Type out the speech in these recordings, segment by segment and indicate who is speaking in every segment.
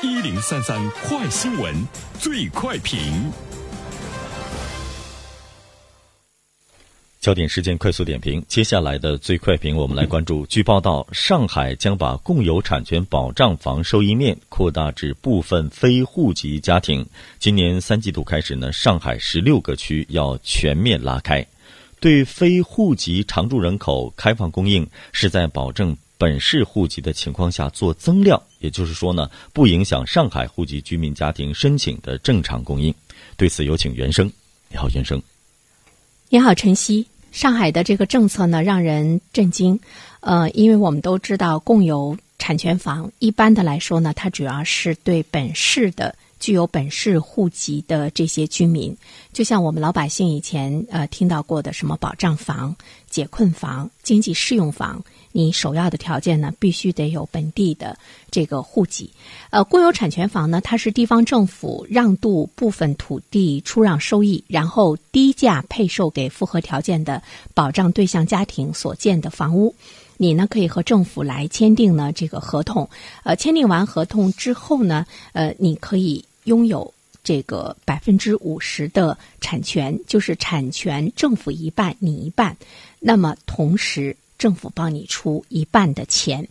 Speaker 1: 一零三三快新闻，最快评。
Speaker 2: 焦点时间快速点评，接下来的最快评，我们来关注。据报道，上海将把共有产权保障房收益面扩大至部分非户籍家庭。今年三季度开始呢，上海十六个区要全面拉开，对非户籍常住人口开放供应，是在保证本市户籍的情况下做增量。也就是说呢，不影响上海户籍居民家庭申请的正常供应。对此，有请袁生。你好，袁生。
Speaker 3: 你好，晨曦。上海的这个政策呢，让人震惊。呃，因为我们都知道，共有产权房一般的来说呢，它主要是对本市的。具有本市户籍的这些居民，就像我们老百姓以前呃听到过的什么保障房、解困房、经济适用房，你首要的条件呢，必须得有本地的这个户籍。呃，公有产权房呢，它是地方政府让渡部分土地出让收益，然后低价配售给符合条件的保障对象家庭所建的房屋。你呢可以和政府来签订呢这个合同，呃，签订完合同之后呢，呃，你可以拥有这个百分之五十的产权，就是产权政府一半，你一半。那么同时政府帮你出一半的钱。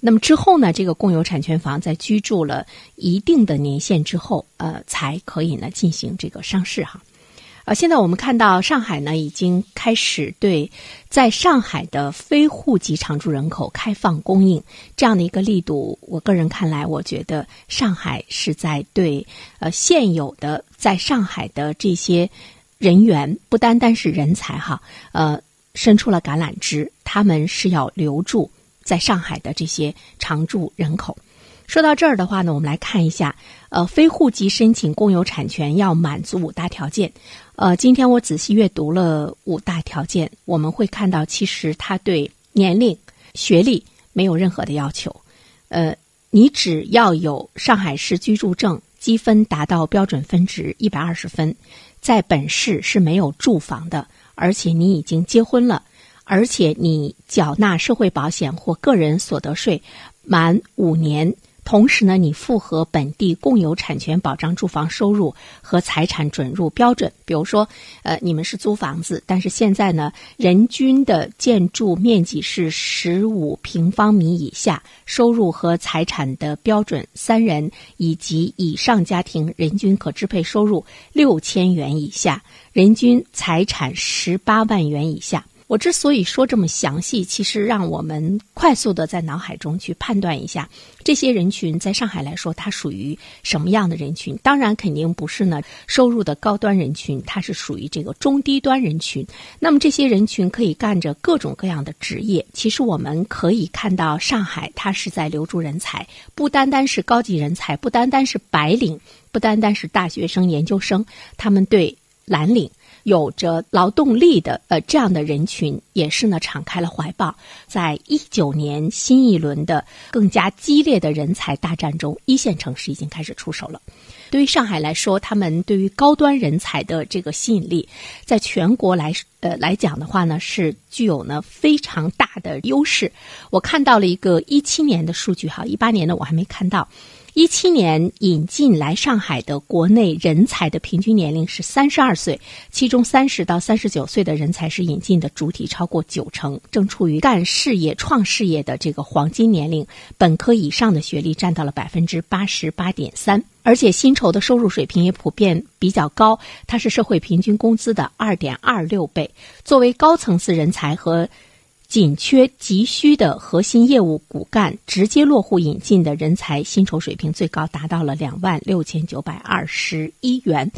Speaker 3: 那么之后呢，这个共有产权房在居住了一定的年限之后，呃，才可以呢进行这个上市哈。啊，现在我们看到上海呢，已经开始对在上海的非户籍常住人口开放供应这样的一个力度。我个人看来，我觉得上海是在对呃现有的在上海的这些人员，不单单是人才哈，呃，伸出了橄榄枝。他们是要留住在上海的这些常住人口。说到这儿的话呢，我们来看一下，呃，非户籍申请共有产权要满足五大条件。呃，今天我仔细阅读了五大条件，我们会看到，其实他对年龄、学历没有任何的要求。呃，你只要有上海市居住证，积分达到标准分值一百二十分，在本市是没有住房的，而且你已经结婚了，而且你缴纳社会保险或个人所得税满五年。同时呢，你符合本地共有产权保障住房收入和财产准入标准。比如说，呃，你们是租房子，但是现在呢，人均的建筑面积是十五平方米以下，收入和财产的标准三人以及以上家庭人均可支配收入六千元以下，人均财产十八万元以下。我之所以说这么详细，其实让我们快速的在脑海中去判断一下，这些人群在上海来说，它属于什么样的人群？当然，肯定不是呢收入的高端人群，它是属于这个中低端人群。那么这些人群可以干着各种各样的职业。其实我们可以看到，上海它是在留住人才，不单单是高级人才，不单单是白领，不单单是大学生、研究生，他们对蓝领。有着劳动力的呃这样的人群，也是呢敞开了怀抱。在一九年新一轮的更加激烈的人才大战中，一线城市已经开始出手了。对于上海来说，他们对于高端人才的这个吸引力，在全国来呃来讲的话呢，是具有呢非常大的优势。我看到了一个一七年的数据，哈，一八年的我还没看到。一七年引进来上海的国内人才的平均年龄是三十二岁，其中三十到三十九岁的人才是引进的主体超过九成，正处于干事业、创事业的这个黄金年龄。本科以上的学历占到了百分之八十八点三，而且薪酬的收入水平也普遍比较高，它是社会平均工资的二点二六倍。作为高层次人才和。紧缺急需的核心业务骨干，直接落户引进的人才，薪酬水平最高达到了两万六千九百二十一元。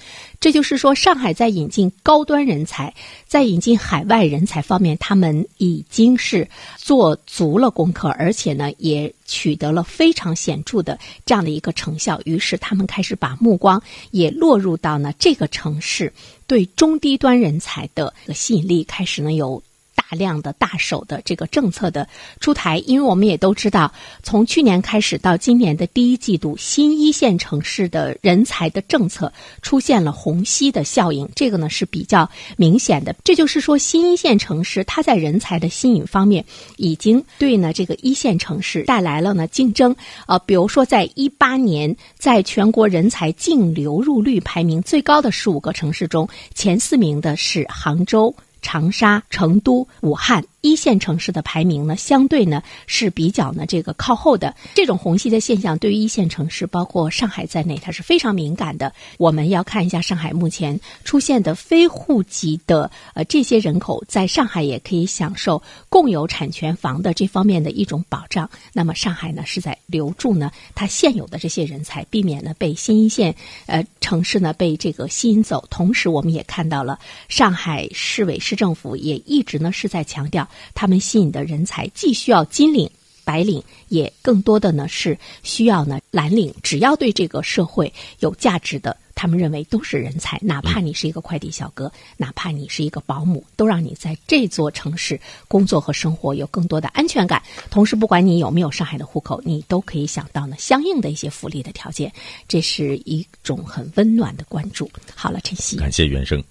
Speaker 3: 这就是说，上海在引进高端人才，在引进海外人才方面，他们已经是做足了功课，而且呢，也取得了非常显著的这样的一个成效。于是，他们开始把目光也落入到呢这个城市，对中低端人才的吸引力开始呢有。大量的大手的这个政策的出台，因为我们也都知道，从去年开始到今年的第一季度，新一线城市的人才的政策出现了虹吸的效应，这个呢是比较明显的。这就是说，新一线城市它在人才的吸引方面，已经对呢这个一线城市带来了呢竞争。呃，比如说在一八年，在全国人才净流入率排名最高的十五个城市中，前四名的是杭州。长沙、成都、武汉一线城市的排名呢，相对呢是比较呢这个靠后的。这种虹吸的现象对于一线城市，包括上海在内，它是非常敏感的。我们要看一下上海目前出现的非户籍的呃这些人口，在上海也可以享受共有产权房的这方面的一种保障。那么上海呢是在留住呢它现有的这些人才，避免呢被新一线呃城市呢被这个吸引走。同时，我们也看到了上海市委市市。政府也一直呢是在强调，他们吸引的人才既需要金领、白领，也更多的呢是需要呢蓝领。只要对这个社会有价值的，他们认为都是人才。哪怕你是一个快递小哥，哪怕你是一个保姆，都让你在这座城市工作和生活有更多的安全感。同时，不管你有没有上海的户口，你都可以想到呢相应的一些福利的条件。这是一种很温暖的关注。好了，晨曦，
Speaker 2: 感谢原生。